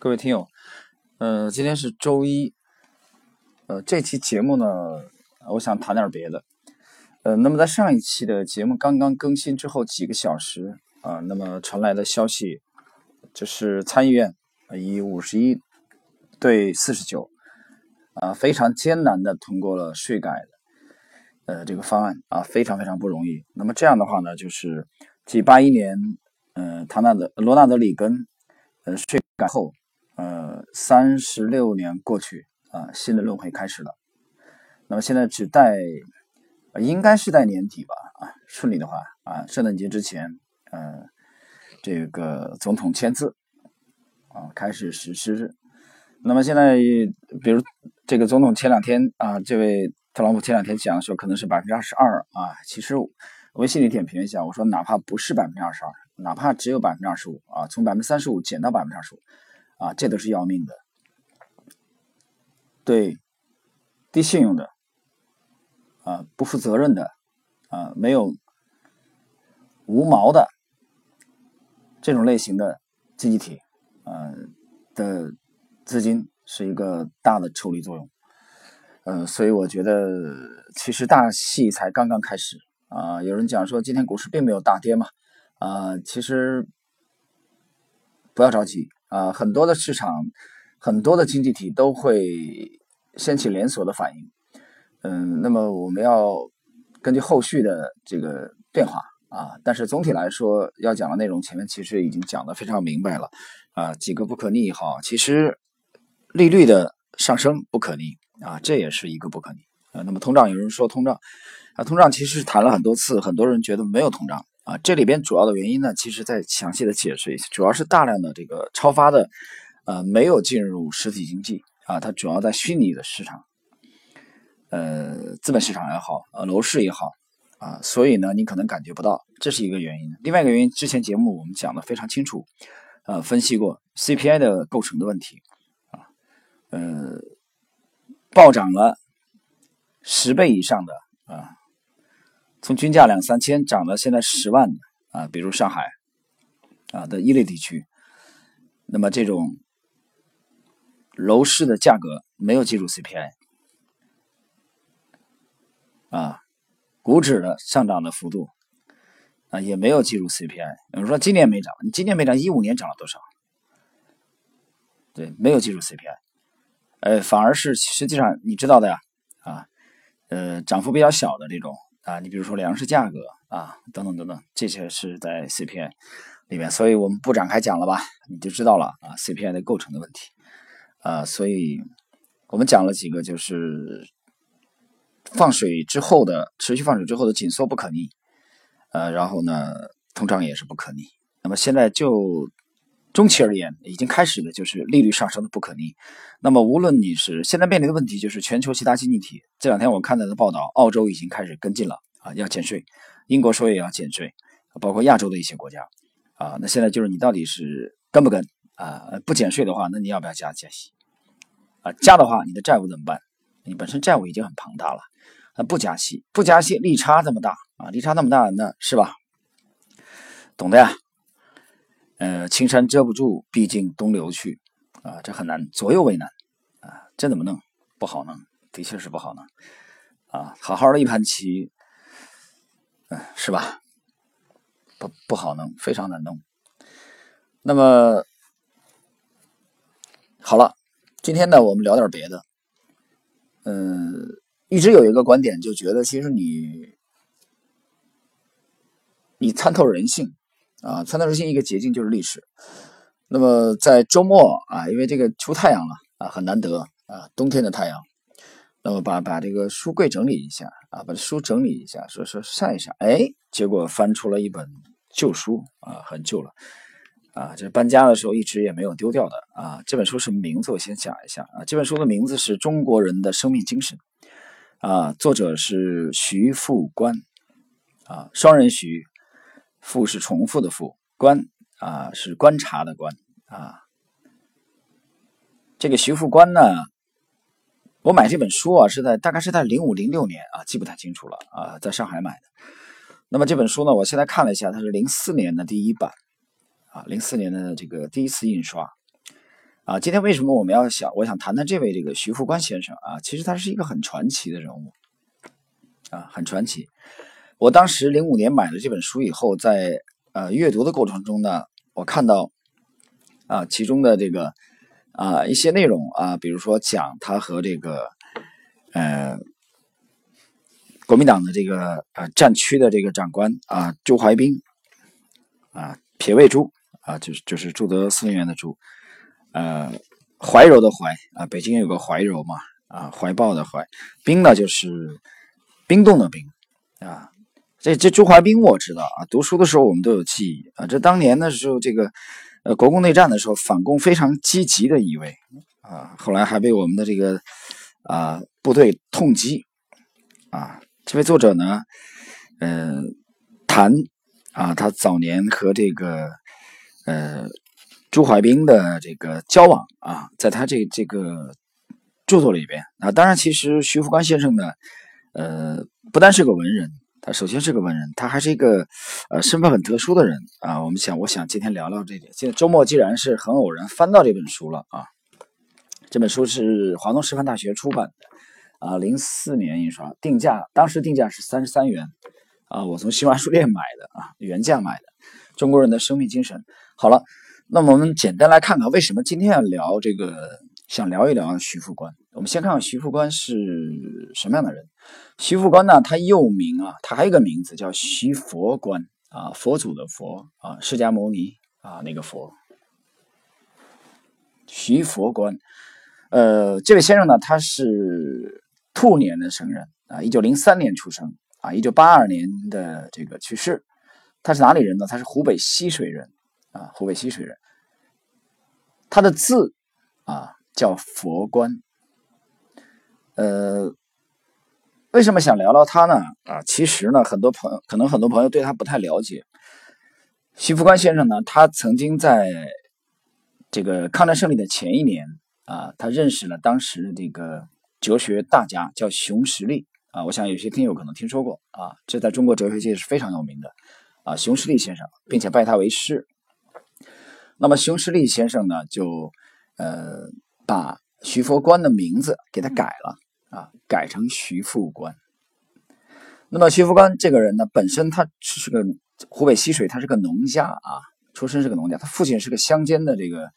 各位听友，呃，今天是周一，呃，这期节目呢，我想谈点别的，呃，那么在上一期的节目刚刚更新之后几个小时啊，那么传来的消息就是参议院以五十一对四十九啊，非常艰难的通过了税改的呃这个方案啊，非常非常不容易。那么这样的话呢，就是继八一年，呃，唐纳德罗纳德里根呃税改后。呃，三十六年过去啊，新的轮回开始了。那么现在只待，应该是在年底吧啊，顺利的话啊，圣诞节之前，呃，这个总统签字啊，开始实施。那么现在，比如这个总统前两天啊，这位特朗普前两天讲说可能是百分之二十二啊，其实我心里点评一下，我说哪怕不是百分之二十二，哪怕只有百分之二十五啊，从百分之三十五减到百分之二十五。啊，这都是要命的，对低信用的，啊，不负责任的，啊，没有无毛的这种类型的经济体，呃的资金是一个大的抽离作用，呃，所以我觉得其实大戏才刚刚开始啊。有人讲说今天股市并没有大跌嘛，啊，其实不要着急。啊，很多的市场，很多的经济体都会掀起连锁的反应。嗯，那么我们要根据后续的这个变化啊，但是总体来说要讲的内容，前面其实已经讲的非常明白了啊，几个不可逆哈，其实利率的上升不可逆啊，这也是一个不可逆啊。那么通胀，有人说通胀啊，通胀其实谈了很多次，很多人觉得没有通胀。啊，这里边主要的原因呢，其实再详细的解释一下，主要是大量的这个超发的，呃，没有进入实体经济啊，它主要在虚拟的市场，呃，资本市场也好，呃，楼市也好啊，所以呢，你可能感觉不到，这是一个原因。另外一个原因，之前节目我们讲的非常清楚，呃，分析过 CPI 的构成的问题啊，呃，暴涨了十倍以上的啊。从均价两三千涨到现在十万的啊，比如上海啊的一类地区，那么这种楼市的价格没有计入 CPI 啊，股指的上涨的幅度啊也没有计入 CPI。有人说今年没涨，你今年没涨，一五年涨了多少？对，没有计入 CPI，呃，反而是实际上你知道的呀啊，呃，涨幅比较小的这种。啊，你比如说粮食价格啊，等等等等，这些是在 CPI 里面，所以我们不展开讲了吧，你就知道了啊，CPI 的构成的问题啊，所以我们讲了几个，就是放水之后的持续放水之后的紧缩不可逆，呃，然后呢，通胀也是不可逆，那么现在就。中期而言，已经开始的就是利率上升的不可逆。那么，无论你是现在面临的问题，就是全球其他经济体这两天我看到的报道，澳洲已经开始跟进了啊，要减税；英国说也要减税，包括亚洲的一些国家啊。那现在就是你到底是跟不跟啊？不减税的话，那你要不要加加息啊？加的话，你的债务怎么办？你本身债务已经很庞大了，那不加息，不加息，利差这么大啊，利差那么大，那是吧？懂的呀。呃，青山遮不住，毕竟东流去，啊，这很难，左右为难，啊，这怎么弄？不好弄，的确是不好弄，啊，好好的一盘棋，嗯，是吧？不不好弄，非常难弄。那么，好了，今天呢，我们聊点别的。嗯，一直有一个观点，就觉得其实你，你参透人性。啊，参透人心一个捷径就是历史。那么在周末啊，因为这个出太阳了啊，很难得啊，冬天的太阳。那么把把这个书柜整理一下啊，把书整理一下，说说晒一晒。哎，结果翻出了一本旧书啊，很旧了啊，这搬家的时候一直也没有丢掉的啊。这本书什么名字？我先讲一下啊，这本书的名字是中国人的生命精神啊，作者是徐复观啊，双人徐。复是重复的复，观啊是观察的观啊。这个徐复观呢，我买这本书啊是在大概是在零五零六年啊，记不太清楚了啊，在上海买的。那么这本书呢，我现在看了一下，它是零四年的第一版啊，零四年的这个第一次印刷啊，今天为什么我们要想，我想谈谈这位这个徐副官先生啊，其实他是一个很传奇的人物啊，很传奇。我当时零五年买了这本书以后，在呃阅读的过程中呢，我看到啊其中的这个啊一些内容啊，比如说讲他和这个呃国民党的这个呃战区的这个长官啊朱怀冰啊撇位朱啊就是就是朱德司令员的朱。呃，怀柔的怀啊，北京有个怀柔嘛，啊，怀抱的怀，冰呢就是冰冻的冰啊。这这朱怀冰我知道啊，读书的时候我们都有记忆啊。这当年的时候，这个呃国共内战的时候，反共非常积极的一位啊，后来还被我们的这个啊部队痛击啊。这位作者呢，呃，谈啊，他早年和这个呃。朱怀冰的这个交往啊，在他这这个著作里边啊，当然，其实徐福官先生呢，呃，不单是个文人，他首先是个文人，他还是一个呃身份很特殊的人啊。我们想，我想今天聊聊这点。现在周末既然是很偶然翻到这本书了啊，这本书是华东师范大学出版的啊，零四年印刷，定价当时定价是三十三元啊，我从新华书店买的啊，原价买的，《中国人的生命精神》。好了。那么我们简单来看看，为什么今天要聊这个？想聊一聊徐副官。我们先看看徐副官是什么样的人。徐副官呢，他又名啊，他还有个名字叫徐佛官啊，佛祖的佛啊，释迦牟尼啊那个佛。徐佛官，呃，这位先生呢，他是兔年的生人啊，一九零三年出生啊，一九八二年的这个去世。他是哪里人呢？他是湖北浠水人。啊，湖北浠水人，他的字啊叫佛观。呃，为什么想聊聊他呢？啊，其实呢，很多朋友可能很多朋友对他不太了解。徐福观先生呢，他曾经在这个抗战胜利的前一年啊，他认识了当时的这个哲学大家，叫熊十力啊。我想有些听友可能听说过啊，这在中国哲学界是非常有名的啊，熊十力先生，并且拜他为师。那么熊十力先生呢，就呃把徐佛官的名字给他改了啊，改成徐副官。那么徐副官这个人呢，本身他是个湖北浠水，他是个农家啊，出身是个农家，他父亲是个乡间的这个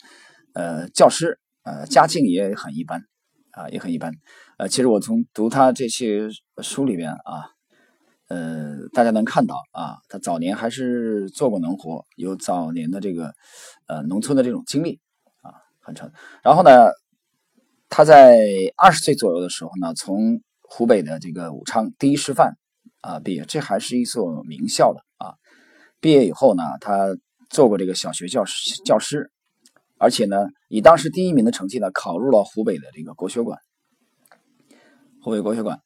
呃教师，呃家境也很一般啊，也很一般。呃，其实我从读他这些书里边啊。呃，大家能看到啊，他早年还是做过农活，有早年的这个呃农村的这种经历啊，很成。然后呢，他在二十岁左右的时候呢，从湖北的这个武昌第一师范啊毕业，这还是一所名校的啊。毕业以后呢，他做过这个小学教师，教师，而且呢，以当时第一名的成绩呢，考入了湖北的这个国学馆，湖北国学馆。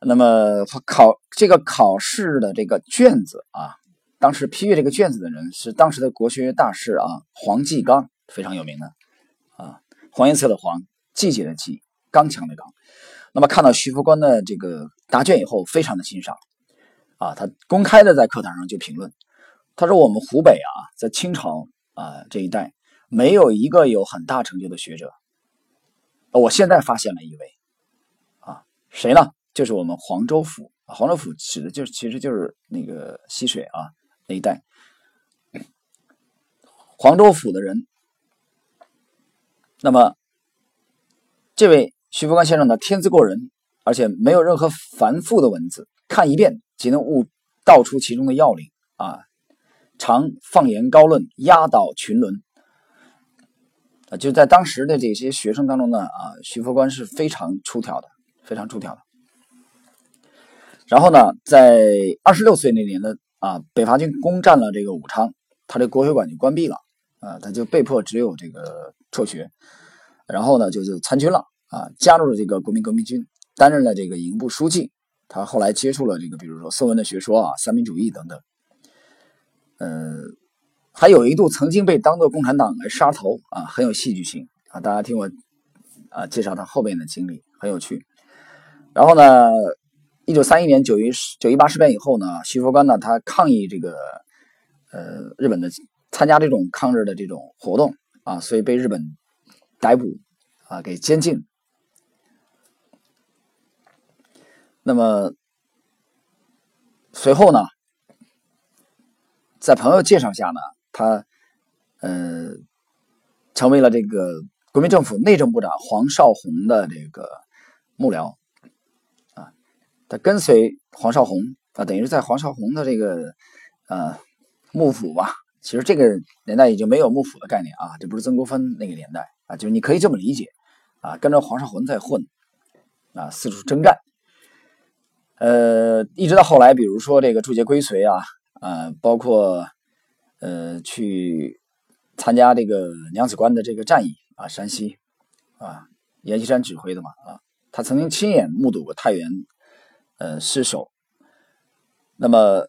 那么考这个考试的这个卷子啊，当时批阅这个卷子的人是当时的国学大师啊，黄继刚，非常有名的啊，黄颜色的黄，季节的季，刚强的刚。那么看到徐福官的这个答卷以后，非常的欣赏啊，他公开的在课堂上就评论，他说我们湖北啊，在清朝啊这一代没有一个有很大成就的学者，我现在发现了一位啊，谁呢？就是我们黄州府，黄州府指的就是其实就是那个溪水啊那一带，黄州府的人。那么，这位徐福官先生呢，天资过人，而且没有任何繁复的文字，看一遍即能悟道出其中的要领啊，常放言高论，压倒群伦啊。就在当时的这些学生当中呢，啊，徐福官是非常出挑的，非常出挑的。然后呢，在二十六岁那年的啊，北伐军攻占了这个武昌，他这国学馆就关闭了啊，他就被迫只有这个辍学，然后呢就就参军了啊，加入了这个国民革命军，担任了这个营部书记。他后来接触了这个，比如说宋文的学说啊，三民主义等等，呃，还有一度曾经被当做共产党来杀头啊，很有戏剧性啊。大家听我啊介绍他后面的经历，很有趣。然后呢？一九三一年九一九一八事变以后呢，徐佛观呢，他抗议这个呃日本的参加这种抗日的这种活动啊，所以被日本逮捕啊，给监禁。那么随后呢，在朋友介绍下呢，他呃成为了这个国民政府内政部长黄绍竑的这个幕僚啊，他跟随黄绍竑啊，等于是在黄绍竑的这个呃幕府吧。其实这个年代已经没有幕府的概念啊，这不是曾国藩那个年代啊，就是你可以这么理解啊，跟着黄绍竑在混啊，四处征战。呃，一直到后来，比如说这个驻节归绥啊，啊，包括呃去参加这个娘子关的这个战役啊，山西啊，阎锡山指挥的嘛啊，他曾经亲眼目睹过太原呃失守。那么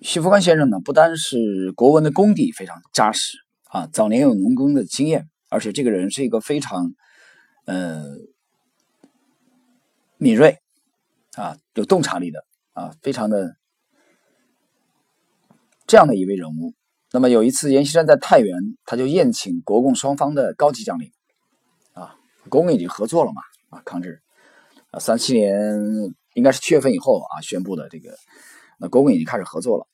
徐福官先生呢，不单是国文的功底非常扎实啊，早年有农耕的经验，而且这个人是一个非常呃敏锐。啊，有洞察力的啊，非常的这样的一位人物。那么有一次，阎锡山在太原，他就宴请国共双方的高级将领，啊，国共已经合作了嘛，啊，抗日，啊，三七年应该是七月份以后啊宣布的这个，那国共已经开始合作了。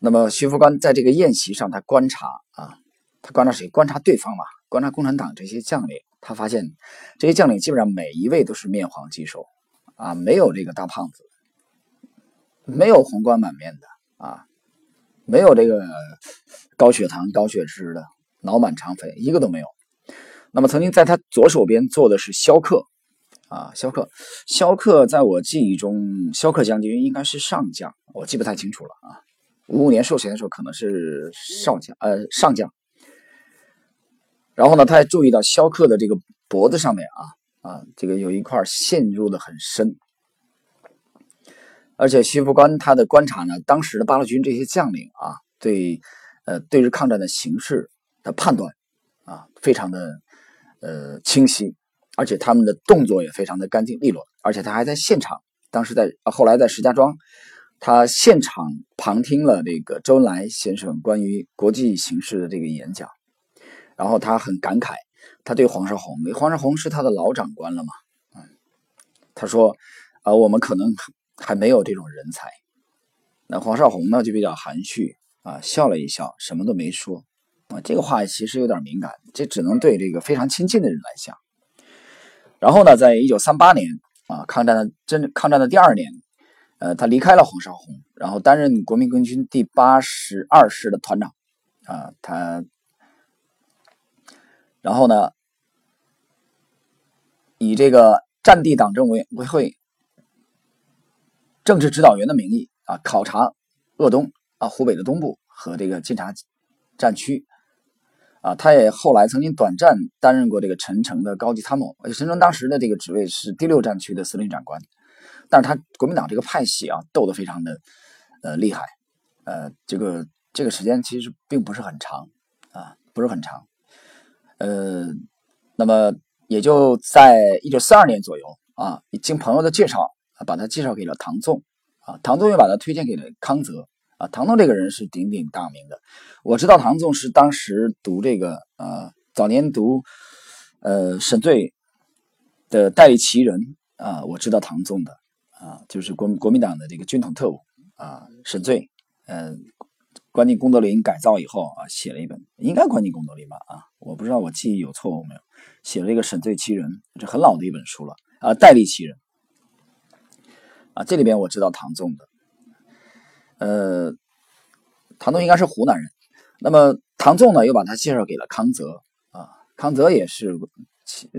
那么徐福官在这个宴席上，他观察啊，他观察谁？观察对方嘛，观察共产党这些将领，他发现这些将领基本上每一位都是面黄肌瘦。啊，没有这个大胖子，没有红光满面的啊，没有这个高血糖、高血脂的，脑满肠肥，一个都没有。那么，曾经在他左手边坐的是萧克啊，萧克，萧克在我记忆中，萧克将军应该是上将，我记不太清楚了啊。五五年授衔的时候可能是少将，呃，上将。然后呢，他还注意到萧克的这个脖子上面啊。啊，这个有一块陷入的很深，而且徐副官他的观察呢，当时的八路军这些将领啊，对呃对日抗战的形势的判断啊，非常的呃清晰，而且他们的动作也非常的干净利落，而且他还在现场，当时在后来在石家庄，他现场旁听了这个周恩来先生关于国际形势的这个演讲，然后他很感慨。他对黄绍竑，黄绍竑是他的老长官了嘛？嗯，他说，啊，我们可能还没有这种人才。那黄绍竑呢，就比较含蓄啊，笑了一笑，什么都没说。啊，这个话其实有点敏感，这只能对这个非常亲近的人来讲。然后呢，在一九三八年啊，抗战的真抗战的第二年，呃，他离开了黄绍竑，然后担任国民革命军第八十二师的团长啊，他。然后呢，以这个战地党政委委会政治指导员的名义啊，考察鄂东啊湖北的东部和这个晋察战区啊，他也后来曾经短暂担任过这个陈诚的高级参谋，而且陈诚当时的这个职位是第六战区的司令长官，但是他国民党这个派系啊斗得非常的呃厉害，呃，这个这个时间其实并不是很长啊，不是很长。呃，那么也就在一九四二年左右啊，经朋友的介绍啊，把他介绍给了唐纵啊，唐纵又把他推荐给了康泽啊。唐纵这个人是鼎鼎大名的，我知道唐纵是当时读这个呃早年读呃沈醉的代理奇人啊，我知道唐纵的啊，就是国国民党的这个军统特务啊，沈醉嗯。关进功德林改造以后啊，写了一本，应该关进功德林吧啊，我不知道我记忆有错误没有，写了这个《沈醉其人》，这很老的一本书了啊，戴笠其人啊，这里边我知道唐纵的，呃，唐纵应该是湖南人，那么唐纵呢又把他介绍给了康泽啊，康泽也是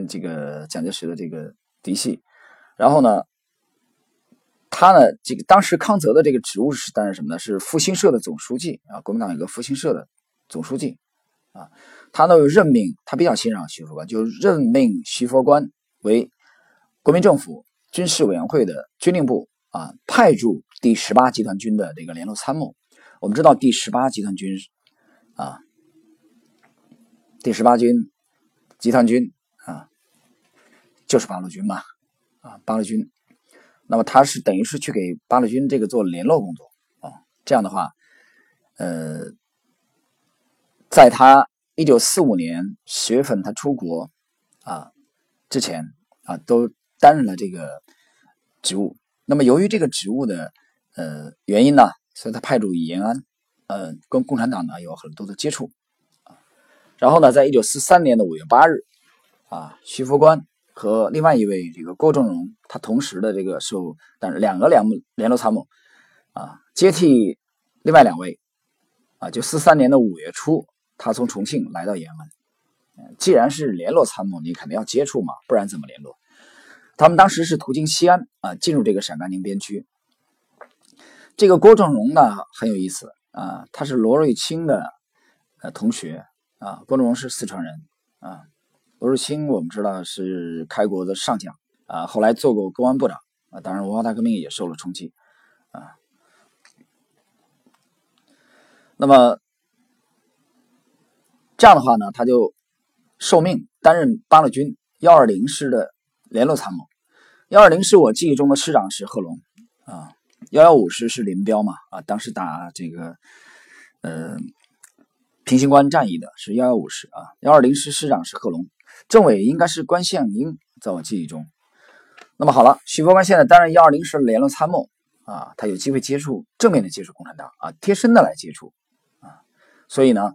这个蒋介石的这个嫡系，然后呢。他呢，这个当时康泽的这个职务是担任什么呢？是复兴社的总书记啊，国民党有个复兴社的总书记啊。他呢任命他比较欣赏徐佛官，就任命徐佛官为国民政府军事委员会的军令部啊派驻第十八集团军的这个联络参谋。我们知道第十八集团军啊，第十八军集团军啊，就是八路军嘛啊，八路军。那么他是等于是去给八路军这个做联络工作啊，这样的话，呃，在他一九四五年十月份他出国啊之前啊都担任了这个职务。那么由于这个职务的呃原因呢，所以他派驻延安，呃，跟共产党呢有很多的接触。然后呢，在一九四三年的五月八日啊，徐福官和另外一位这个郭正荣，他同时的这个受，但是两个联联络参谋啊接替另外两位啊，就四三年的五月初。他从重庆来到延安，既然是联络参谋，你肯定要接触嘛，不然怎么联络？他们当时是途经西安啊，进入这个陕甘宁边区。这个郭正荣呢很有意思啊，他是罗瑞卿的呃同学啊，郭正荣是四川人啊，罗瑞卿我们知道是开国的上将啊，后来做过公安部长啊，当然文化大革命也受了冲击啊，那么。这样的话呢，他就受命担任八路军幺二零师的联络参谋。幺二零师我记忆中的师长是贺龙啊，幺幺五师是林彪嘛啊，当时打这个呃平型关战役的是幺幺五师啊，幺二零师师长是贺龙，政委应该是关向英，在我记忆中。那么好了，徐佛官现在担任幺二零师联络参谋啊，他有机会接触正面的接触共产党啊，贴身的来接触啊，所以呢。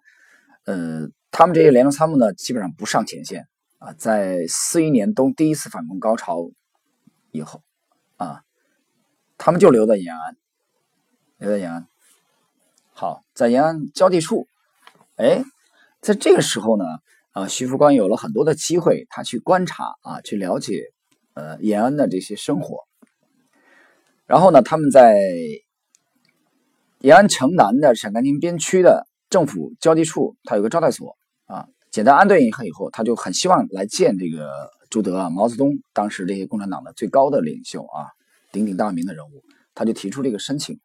呃，他们这些联络参谋呢，基本上不上前线啊。在四一年冬第一次反攻高潮以后啊，他们就留在延安，留在延安。好，在延安交地处，哎，在这个时候呢，啊，徐福官有了很多的机会，他去观察啊，去了解呃延安的这些生活。然后呢，他们在延安城南的陕甘宁边区的。政府交际处，他有个招待所啊。简单安顿一下以后，他就很希望来见这个朱德啊、毛泽东，当时这些共产党的最高的领袖啊，鼎鼎大名的人物，他就提出这个申请。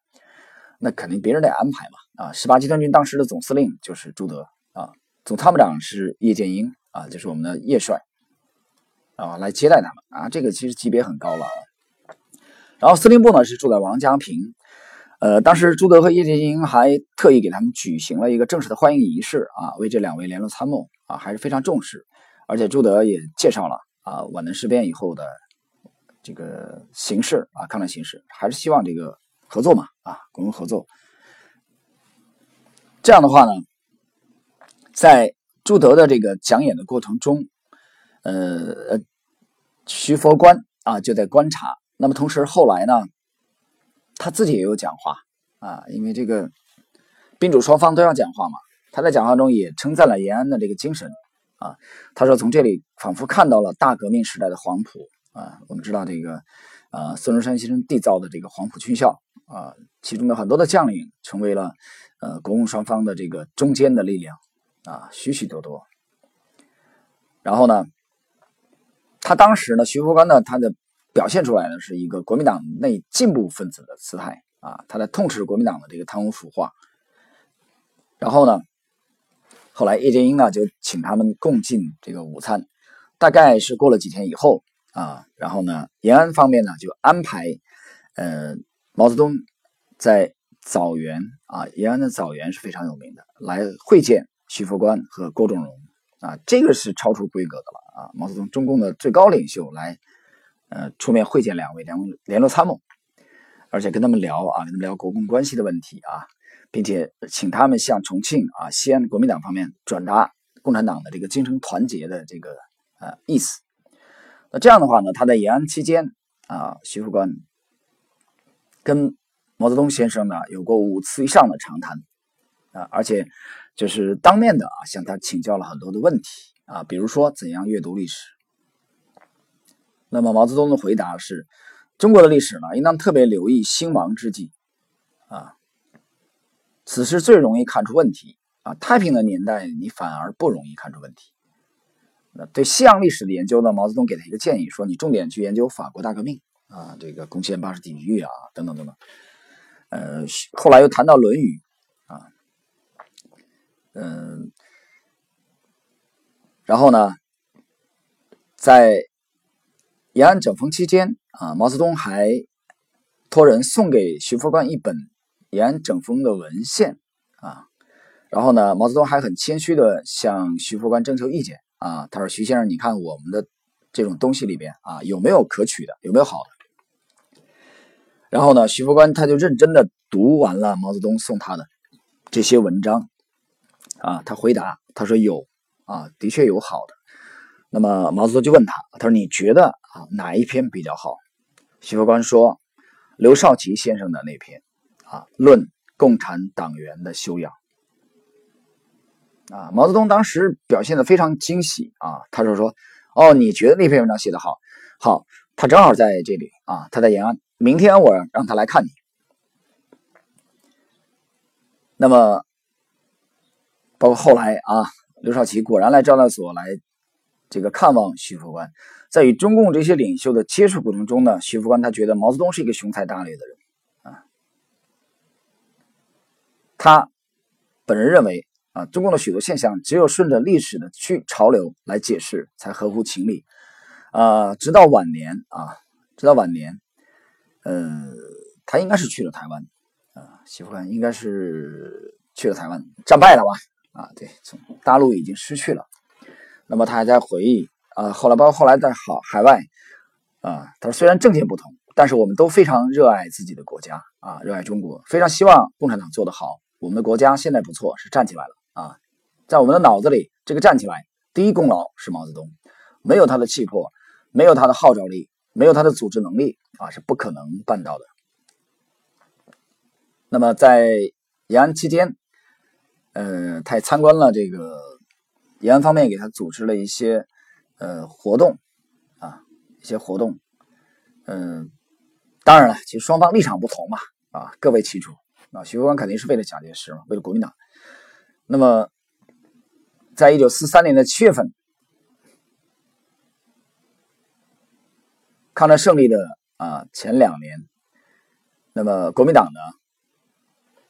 那肯定别人得安排嘛啊。十八集团军当时的总司令就是朱德啊，总参谋长是叶剑英啊，就是我们的叶帅啊，来接待他们啊。这个其实级别很高了。然后司令部呢是住在王家坪。呃，当时朱德和叶剑英还特意给他们举行了一个正式的欢迎仪式啊，为这两位联络参谋啊还是非常重视，而且朱德也介绍了啊皖南事变以后的这个形势啊抗战形势，还是希望这个合作嘛啊共同合作。这样的话呢，在朱德的这个讲演的过程中，呃，徐佛观啊就在观察，那么同时后来呢。他自己也有讲话啊，因为这个宾主双方都要讲话嘛。他在讲话中也称赞了延安的这个精神啊。他说：“从这里仿佛看到了大革命时代的黄埔啊。我们知道这个啊，孙中山先生缔造的这个黄埔军校啊，其中的很多的将领成为了呃国共双方的这个中坚的力量啊，许许多多。然后呢，他当时呢，徐福官呢，他的。表现出来的是一个国民党内进步分子的姿态啊，他在痛斥国民党的这个贪污腐化。然后呢，后来叶剑英呢就请他们共进这个午餐，大概是过了几天以后啊，然后呢，延安方面呢就安排呃毛泽东在枣园啊，延安的枣园是非常有名的，来会见徐福观和郭仲荣啊，这个是超出规格的了啊，毛泽东中共的最高领袖来。呃，出面会见两位联联络参谋，而且跟他们聊啊，跟他们聊国共关系的问题啊，并且请他们向重庆啊、西安国民党方面转达共产党的这个精神团结的这个呃意思。那这样的话呢，他在延安期间啊，徐副官跟毛泽东先生呢有过五次以上的长谈啊，而且就是当面的啊向他请教了很多的问题啊，比如说怎样阅读历史。那么毛泽东的回答是：中国的历史呢，应当特别留意兴亡之际，啊，此时最容易看出问题啊。太平的年代，你反而不容易看出问题。那对西洋历史的研究呢，毛泽东给他一个建议，说你重点去研究法国大革命啊，这个攻陷巴士底狱啊，等等等等。呃，后来又谈到《论语》，嗯，然后呢，在。延安整风期间啊，毛泽东还托人送给徐福官一本延安整风的文献啊，然后呢，毛泽东还很谦虚的向徐副官征求意见啊，他说：“徐先生，你看我们的这种东西里边啊，有没有可取的，有没有好的？”然后呢，徐副官他就认真的读完了毛泽东送他的这些文章啊，他回答他说：“有啊，的确有好的。”那么毛泽东就问他，他说：“你觉得啊，哪一篇比较好？”徐副官说：“刘少奇先生的那篇啊，论共产党员的修养。”啊，毛泽东当时表现的非常惊喜啊，他就说：“哦，你觉得那篇文章写的好？好，他正好在这里啊，他在延安，明天我让他来看你。”那么，包括后来啊，刘少奇果然来招待所来这个看望徐副官，在与中共这些领袖的接触过程中呢，徐副官他觉得毛泽东是一个雄才大略的人啊，他本人认为。啊，中共的许多现象只有顺着历史的去潮流来解释，才合乎情理。啊，直到晚年啊，直到晚年，呃，他应该是去了台湾啊，徐副官应该是去了台湾，战败了吧？啊，对，从大陆已经失去了。那么他还在回忆啊，后来包括后来在海海外啊，他说虽然政见不同，但是我们都非常热爱自己的国家啊，热爱中国，非常希望共产党做得好。我们的国家现在不错，是站起来了。啊，在我们的脑子里，这个站起来，第一功劳是毛泽东，没有他的气魄，没有他的号召力，没有他的组织能力啊，是不可能办到的。那么在延安期间，呃，他也参观了这个延安方面给他组织了一些呃活动啊，一些活动，嗯，当然了，其实双方立场不同嘛，啊，各为其主。啊，徐副官肯定是为了蒋介石嘛，为了国民党。那么，在一九四三年的七月份，抗战胜利的啊前两年，那么国民党呢，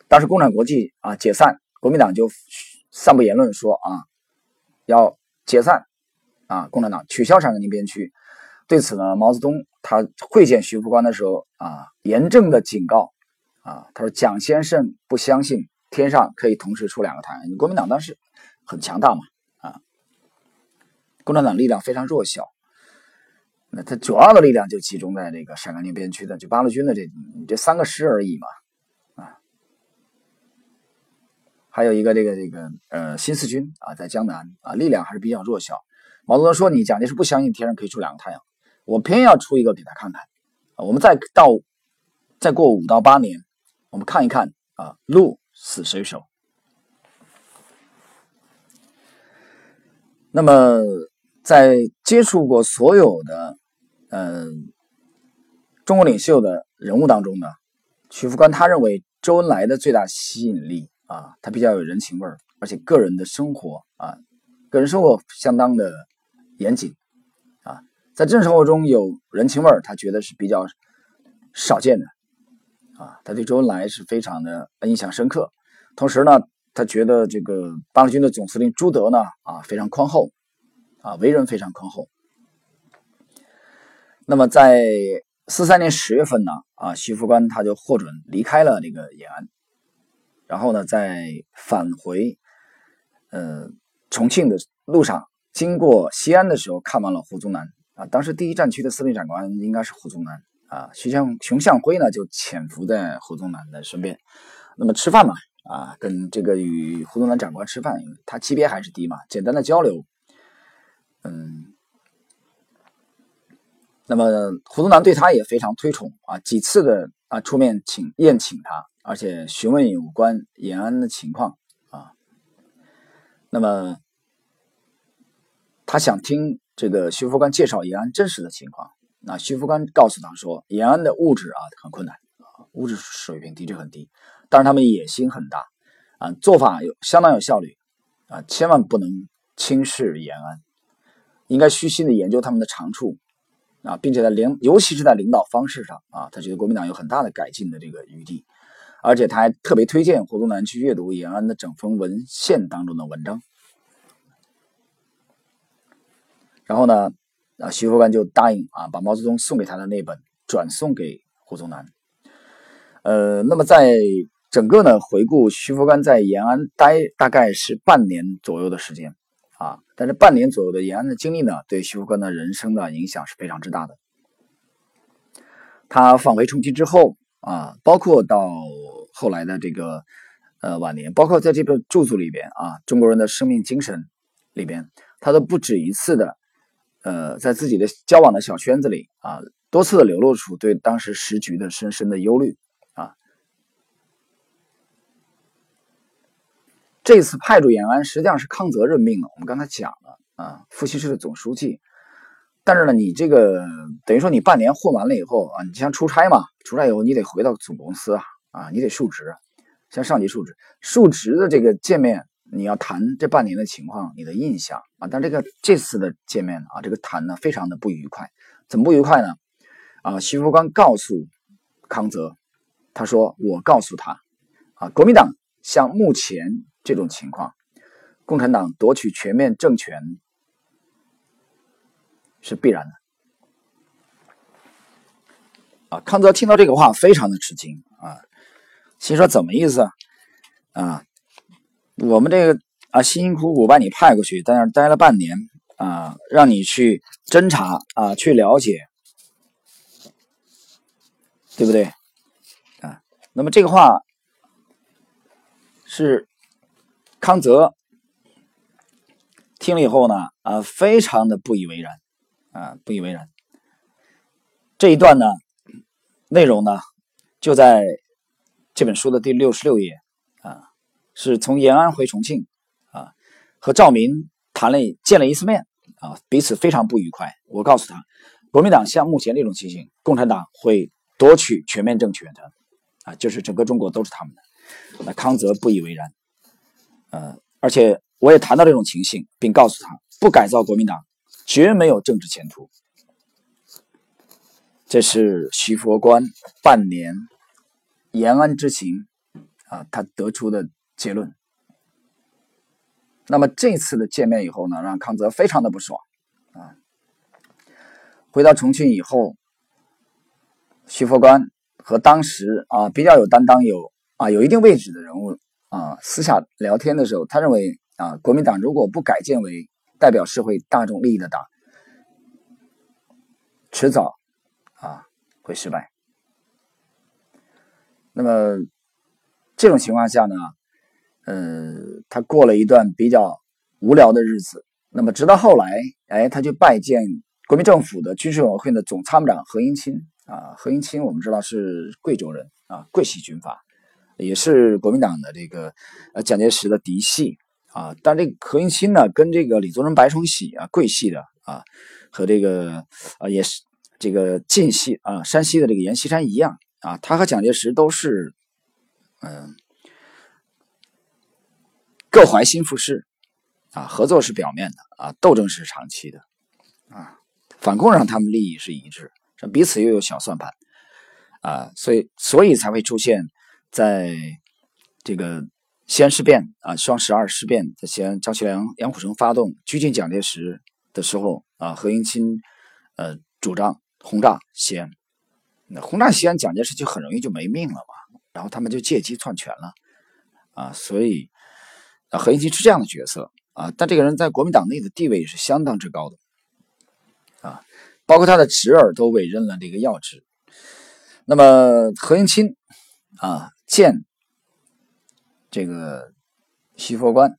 当时共产国际啊解散，国民党就散布言论说啊要解散啊共产党，取消陕甘宁边区。对此呢，毛泽东他会见徐副官的时候啊，严正的警告啊，他说蒋先生不相信。天上可以同时出两个太阳，国民党当时很强大嘛，啊，共产党力量非常弱小，那他主要的力量就集中在这个陕甘宁边区的，就八路军的这这三个师而已嘛，啊，还有一个这个这个呃新四军啊，在江南啊，力量还是比较弱小。毛泽东说：“你蒋介石不相信天上可以出两个太阳，我偏要出一个给他看看。我们再到再过五到八年，我们看一看啊，鹿。”死谁手？那么，在接触过所有的嗯中国领袖的人物当中呢，徐副官他认为周恩来的最大吸引力啊，他比较有人情味儿，而且个人的生活啊，个人生活相当的严谨啊，在政治生活中有人情味儿，他觉得是比较少见的。啊，他对周恩来是非常的印象深刻，同时呢，他觉得这个八路军的总司令朱德呢，啊，非常宽厚，啊，为人非常宽厚。那么在四三年十月份呢，啊，徐副官他就获准离开了这个延安，然后呢，在返回呃重庆的路上，经过西安的时候，看完了胡宗南，啊，当时第一战区的司令长官应该是胡宗南。啊，徐向熊向晖呢就潜伏在胡宗南的身边，那么吃饭嘛，啊，跟这个与胡宗南长官吃饭，因为他级别还是低嘛，简单的交流，嗯，那么胡宗南对他也非常推崇啊，几次的啊出面请宴请他，而且询问有关延安的情况啊，那么他想听这个徐副官介绍延安真实的情况。那徐福官告诉他说：“延安的物质啊很困难啊，物质水平的确很低，但是他们野心很大啊，做法有相当有效率啊，千万不能轻视延安，应该虚心的研究他们的长处啊，并且在领，尤其是在领导方式上啊，他觉得国民党有很大的改进的这个余地，而且他还特别推荐胡宗南去阅读延安的整封文献当中的文章，然后呢？”啊，徐福官就答应啊，把毛泽东送给他的那本转送给胡宗南。呃，那么在整个呢，回顾徐福官在延安待大概是半年左右的时间啊，但是半年左右的延安的经历呢，对徐福官的人生的影响是非常之大的。他返回重庆之后啊，包括到后来的这个呃晚年，包括在这个著作里边啊，《中国人的生命精神》里边，他都不止一次的呃，在自己的交往的小圈子里啊，多次的流露出对当时时局的深深的忧虑啊。这次派驻延安实际上是康泽任命的，我们刚才讲了啊，复兴市的总书记。但是呢，你这个等于说你半年混完了以后啊，你像出差嘛，出差以后你得回到总公司啊，啊，你得述职，向上级述职。述职的这个见面，你要谈这半年的情况，你的印象啊。但这个这次的见面啊，这个谈呢非常的不愉快。怎么不愉快呢？啊，徐福刚告诉康泽，他说我告诉他啊，国民党像目前。这种情况，共产党夺取全面政权是必然的。啊，康泽听到这个话非常的吃惊啊，心说怎么意思啊？啊，我们这个啊辛辛苦苦把你派过去，在那待了半年啊，让你去侦查啊，去了解，对不对？啊，那么这个话是。康泽听了以后呢，啊，非常的不以为然，啊，不以为然。这一段呢，内容呢，就在这本书的第六十六页，啊，是从延安回重庆，啊，和赵明谈了见了一次面，啊，彼此非常不愉快。我告诉他，国民党像目前这种情形，共产党会夺取全面政权的，啊，就是整个中国都是他们的。那康泽不以为然。呃，而且我也谈到这种情形，并告诉他，不改造国民党，绝没有政治前途。这是徐佛观半年延安之行啊，他得出的结论。那么这次的见面以后呢，让康泽非常的不爽啊。回到重庆以后，徐佛观和当时啊比较有担当、有啊有一定位置的人物。啊，私下聊天的时候，他认为啊，国民党如果不改建为代表社会大众利益的党，迟早啊会失败。那么这种情况下呢，呃，他过了一段比较无聊的日子。那么直到后来，哎，他就拜见国民政府的军事委员会的总参谋长何应钦啊。何应钦我们知道是贵州人啊，贵系军阀。也是国民党的这个呃蒋介石的嫡系啊，但这个何应钦呢，跟这个李宗仁、白崇禧啊贵系的啊，和这个啊也是这个晋系啊山西的这个阎锡山一样啊，他和蒋介石都是嗯各怀心腹事啊，合作是表面的啊，斗争是长期的啊，反共上他们利益是一致，这彼此又有小算盘啊，所以所以才会出现。在这个西安事变啊，双十二事变，在西安，张学良、杨虎城发动拘禁蒋介石的时候啊，何应钦呃主张轰炸西安，那轰炸西安，蒋介石就很容易就没命了嘛，然后他们就借机篡权了啊，所以啊，何应钦是这样的角色啊，但这个人在国民党内的地位是相当之高的啊，包括他的侄儿都委任了这个要职，那么何应钦啊。见这个徐佛官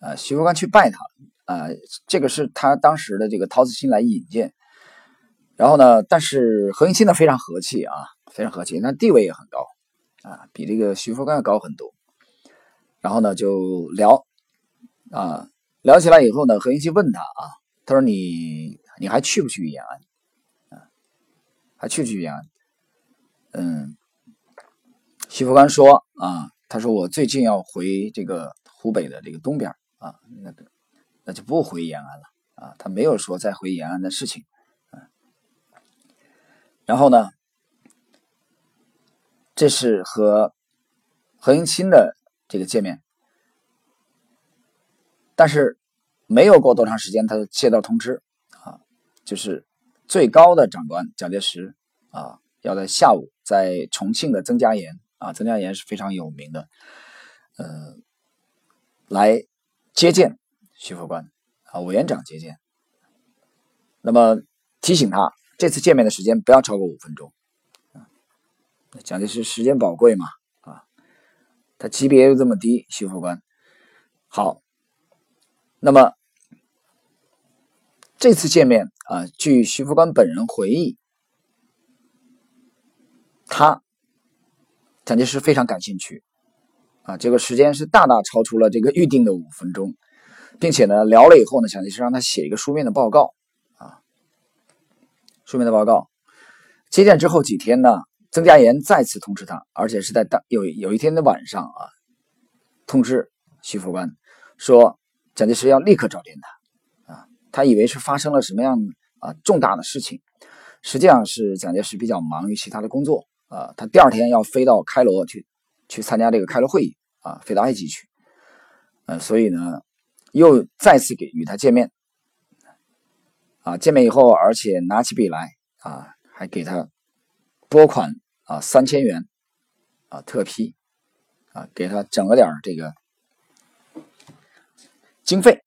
啊，徐佛官去拜他啊，这个是他当时的这个陶子新来引荐。然后呢，但是何应钦呢非常和气啊，非常和气，那地位也很高啊，比这个徐佛官要高很多。然后呢就聊啊，聊起来以后呢，何应钦问他啊，他说你你还去不去延安啊？还去不去延安？嗯。徐福官说：“啊，他说我最近要回这个湖北的这个东边啊，那个那就不回延安了啊。他没有说再回延安的事情。然后呢，这是和何应钦的这个见面，但是没有过多长时间，他就接到通知啊，就是最高的长官蒋介石啊，要在下午在重庆的曾家岩。”啊，曾家岩是非常有名的，呃，来接见徐副官啊，委员长接见。那么提醒他，这次见面的时间不要超过五分钟啊。蒋介石时间宝贵嘛啊，他级别又这么低，徐副官。好，那么这次见面啊，据徐副官本人回忆。他蒋介石非常感兴趣啊，这个时间是大大超出了这个预定的五分钟，并且呢聊了以后呢，蒋介石让他写一个书面的报告啊，书面的报告。接见之后几天呢，曾家岩再次通知他，而且是在当有有一天的晚上啊，通知徐副官说蒋介石要立刻召见他啊，他以为是发生了什么样啊重大的事情，实际上是蒋介石比较忙于其他的工作。啊，他第二天要飞到开罗去，去参加这个开罗会议啊，飞到埃及去。呃，所以呢，又再次给与他见面。啊，见面以后，而且拿起笔来啊，还给他拨款啊三千元啊特批啊，给他整了点这个经费。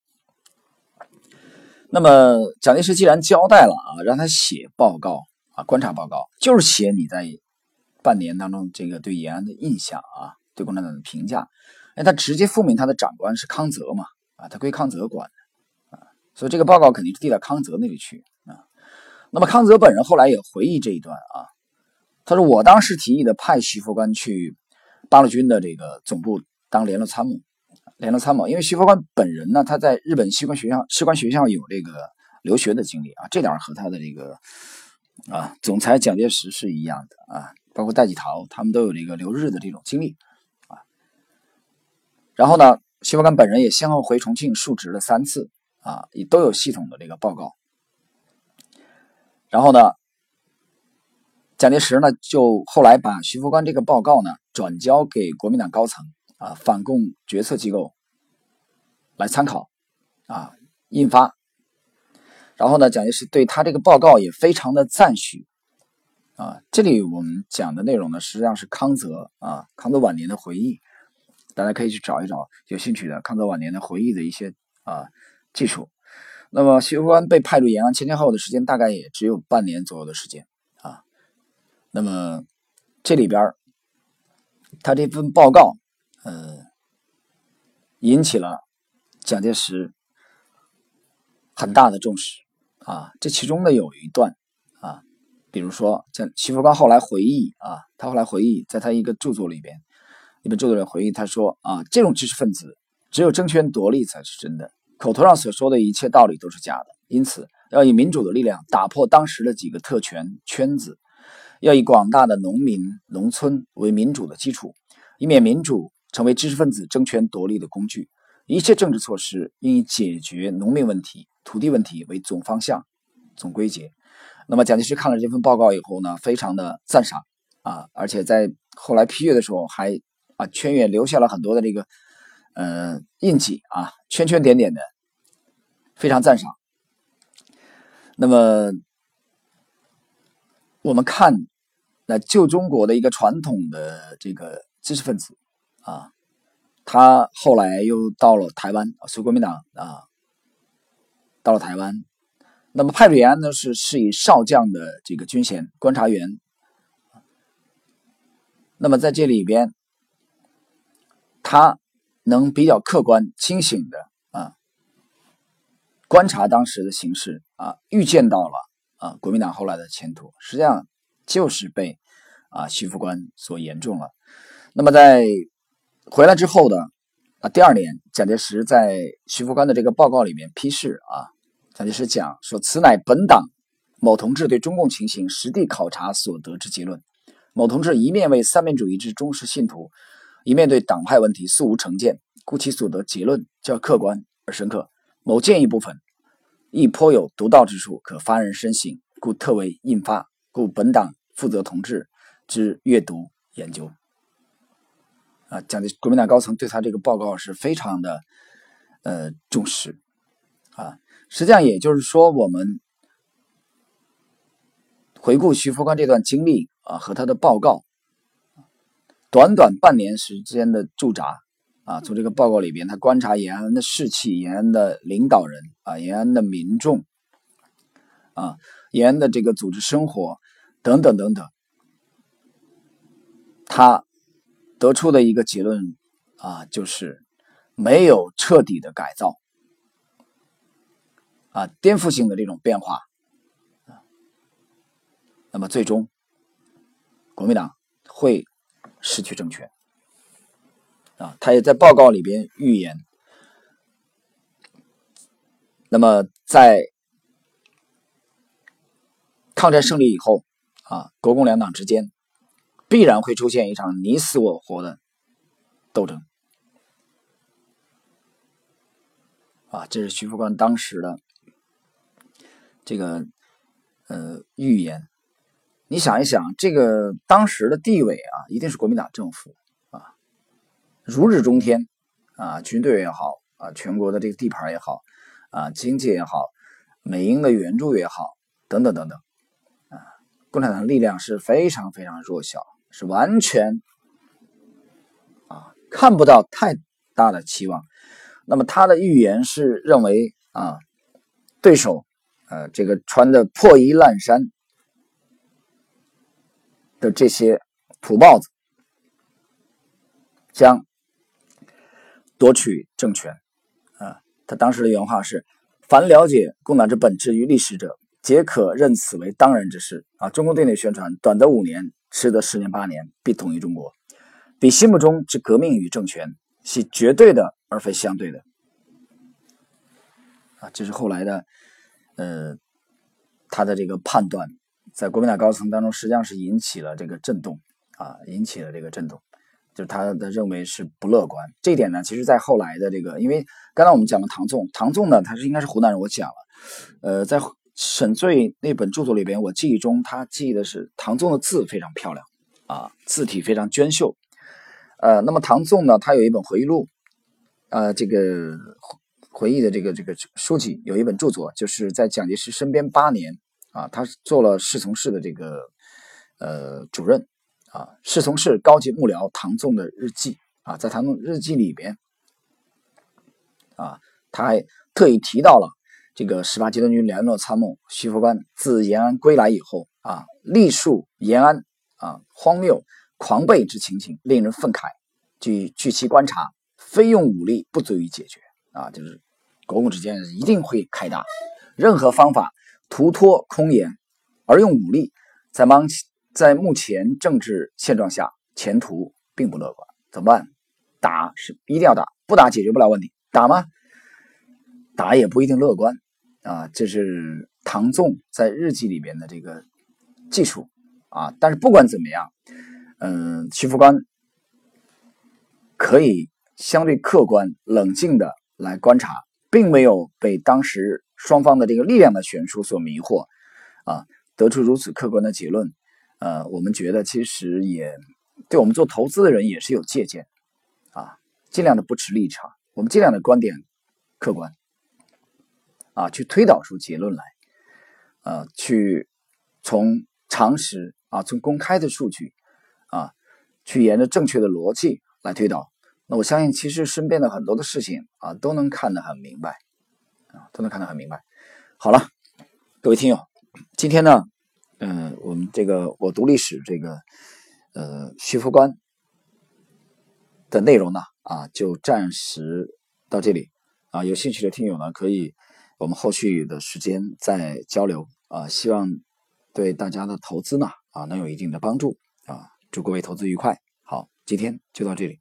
那么蒋介石既然交代了啊，让他写报告啊，观察报告，就是写你在。半年当中，这个对延安的印象啊，对共产党的评价，哎，他直接复命他的长官是康泽嘛，啊，他归康泽管，啊，所以这个报告肯定是递到康泽那里去啊。那么康泽本人后来也回忆这一段啊，他说我当时提议的派徐副官去八路军的这个总部当联络参谋，联络参谋，因为徐副官本人呢，他在日本士官学校士官学校有这个留学的经历啊，这点和他的这个啊总裁蒋介石是一样的啊。包括戴季陶，他们都有这个留日的这种经历啊。然后呢，徐福官本人也先后回重庆述职了三次啊，也都有系统的这个报告。然后呢，蒋介石呢就后来把徐福官这个报告呢转交给国民党高层啊，反共决策机构来参考啊，印发。然后呢，蒋介石对他这个报告也非常的赞许。啊，这里我们讲的内容呢，实际上是康泽啊，康泽晚年的回忆，大家可以去找一找有兴趣的康泽晚年的回忆的一些啊技术。那么徐福官被派驻延安前前后后的时间大概也只有半年左右的时间啊。那么这里边他这份报告，呃，引起了蒋介石很大的重视啊。这其中呢有一段啊。比如说，像徐福刚后来回忆啊，他后来回忆，在他一个著作里边，一本著作里回忆，他说啊，这种知识分子只有争权夺利才是真的，口头上所说的一切道理都是假的。因此，要以民主的力量打破当时的几个特权圈子，要以广大的农民、农村为民主的基础，以免民主成为知识分子争权夺利的工具。一切政治措施应以解决农民问题、土地问题为总方向、总归结。那么蒋介石看了这份报告以后呢，非常的赞赏啊，而且在后来批阅的时候还啊圈阅留下了很多的这个呃印记啊，圈圈点点的，非常赞赏。那么我们看那旧中国的一个传统的这个知识分子啊，他后来又到了台湾，随国民党啊，到了台湾。那么派瑞安呢，是是以少将的这个军衔观察员。那么在这里边，他能比较客观、清醒的啊观察当时的形势啊，预见到了啊国民党后来的前途，实际上就是被啊徐副官所言中了。那么在回来之后的啊第二年，蒋介石在徐副官的这个报告里面批示啊。蒋介石讲说：“此乃本党某同志对中共情形实地考察所得之结论。某同志一面为三民主义之忠实信徒，一面对党派问题素无成见，故其所得结论较客观而深刻。某建议部分亦颇有独到之处，可发人深省，故特为印发。故本党负责同志之阅读研究。”啊，蒋介国民党高层对他这个报告是非常的呃重视啊。实际上，也就是说，我们回顾徐福官这段经历啊，和他的报告，短短半年时间的驻扎啊，从这个报告里边，他观察延安的士气、延安的领导人啊、延安的民众啊、延安的这个组织生活等等等等，他得出的一个结论啊，就是没有彻底的改造啊，颠覆性的这种变化，那么最终国民党会。失去政权啊！他也在报告里边预言，那么在抗战胜利以后啊，国共两党之间必然会出现一场你死我活的斗争啊！这是徐副官当时的这个呃预言。你想一想，这个当时的地位啊，一定是国民党政府啊，如日中天啊，军队也好啊，全国的这个地盘也好啊，经济也好，美英的援助也好，等等等等啊，共产党力量是非常非常弱小，是完全啊看不到太大的期望。那么他的预言是认为啊，对手呃这个穿的破衣烂衫。的这些土包子将夺取政权啊！他当时的原话是：“凡了解共党之本质与历史者，皆可认此为当然之事。”啊！中共对内宣传：“短则五年，迟则十年八年，必统一中国。”比心目中之革命与政权系绝对的，而非相对的。啊！这是后来的，呃，他的这个判断。在国民党高层当中，实际上是引起了这个震动啊，引起了这个震动，就是他的认为是不乐观。这一点呢，其实，在后来的这个，因为刚才我们讲了唐纵，唐纵呢，他是应该是湖南人，我讲了，呃，在沈醉那本著作里边，我记忆中他记的是唐纵的字非常漂亮啊，字体非常娟秀。呃，那么唐纵呢，他有一本回忆录，呃，这个回忆的这个这个书籍有一本著作，就是在蒋介石身边八年。啊，他做了侍从室的这个呃主任啊，侍从室高级幕僚唐纵的日记啊，在唐纵日记里边啊，他还特意提到了这个十八集团军联络参谋徐副官自延安归来以后啊，历述延安啊荒谬狂悖之情形，令人愤慨。据据其观察，非用武力不足以解决啊，就是国共之间一定会开打，任何方法。图托空言，而用武力，在忙在目前政治现状下，前途并不乐观。怎么办？打是一定要打，不打解决不了问题。打吗？打也不一定乐观啊。这是唐纵在日记里边的这个技术啊。但是不管怎么样，嗯，徐副官可以相对客观冷静的来观察，并没有被当时。双方的这个力量的悬殊所迷惑，啊，得出如此客观的结论，呃，我们觉得其实也对我们做投资的人也是有借鉴，啊，尽量的不持立场，我们尽量的观点客观，啊，去推导出结论来，呃，去从常识啊，从公开的数据啊，去沿着正确的逻辑来推导，那我相信其实身边的很多的事情啊，都能看得很明白。啊，都能看得很明白。好了，各位听友，今天呢，嗯，我们这个我读历史这个呃徐福官的内容呢，啊，就暂时到这里。啊，有兴趣的听友呢，可以我们后续的时间再交流。啊，希望对大家的投资呢，啊，能有一定的帮助。啊，祝各位投资愉快。好，今天就到这里。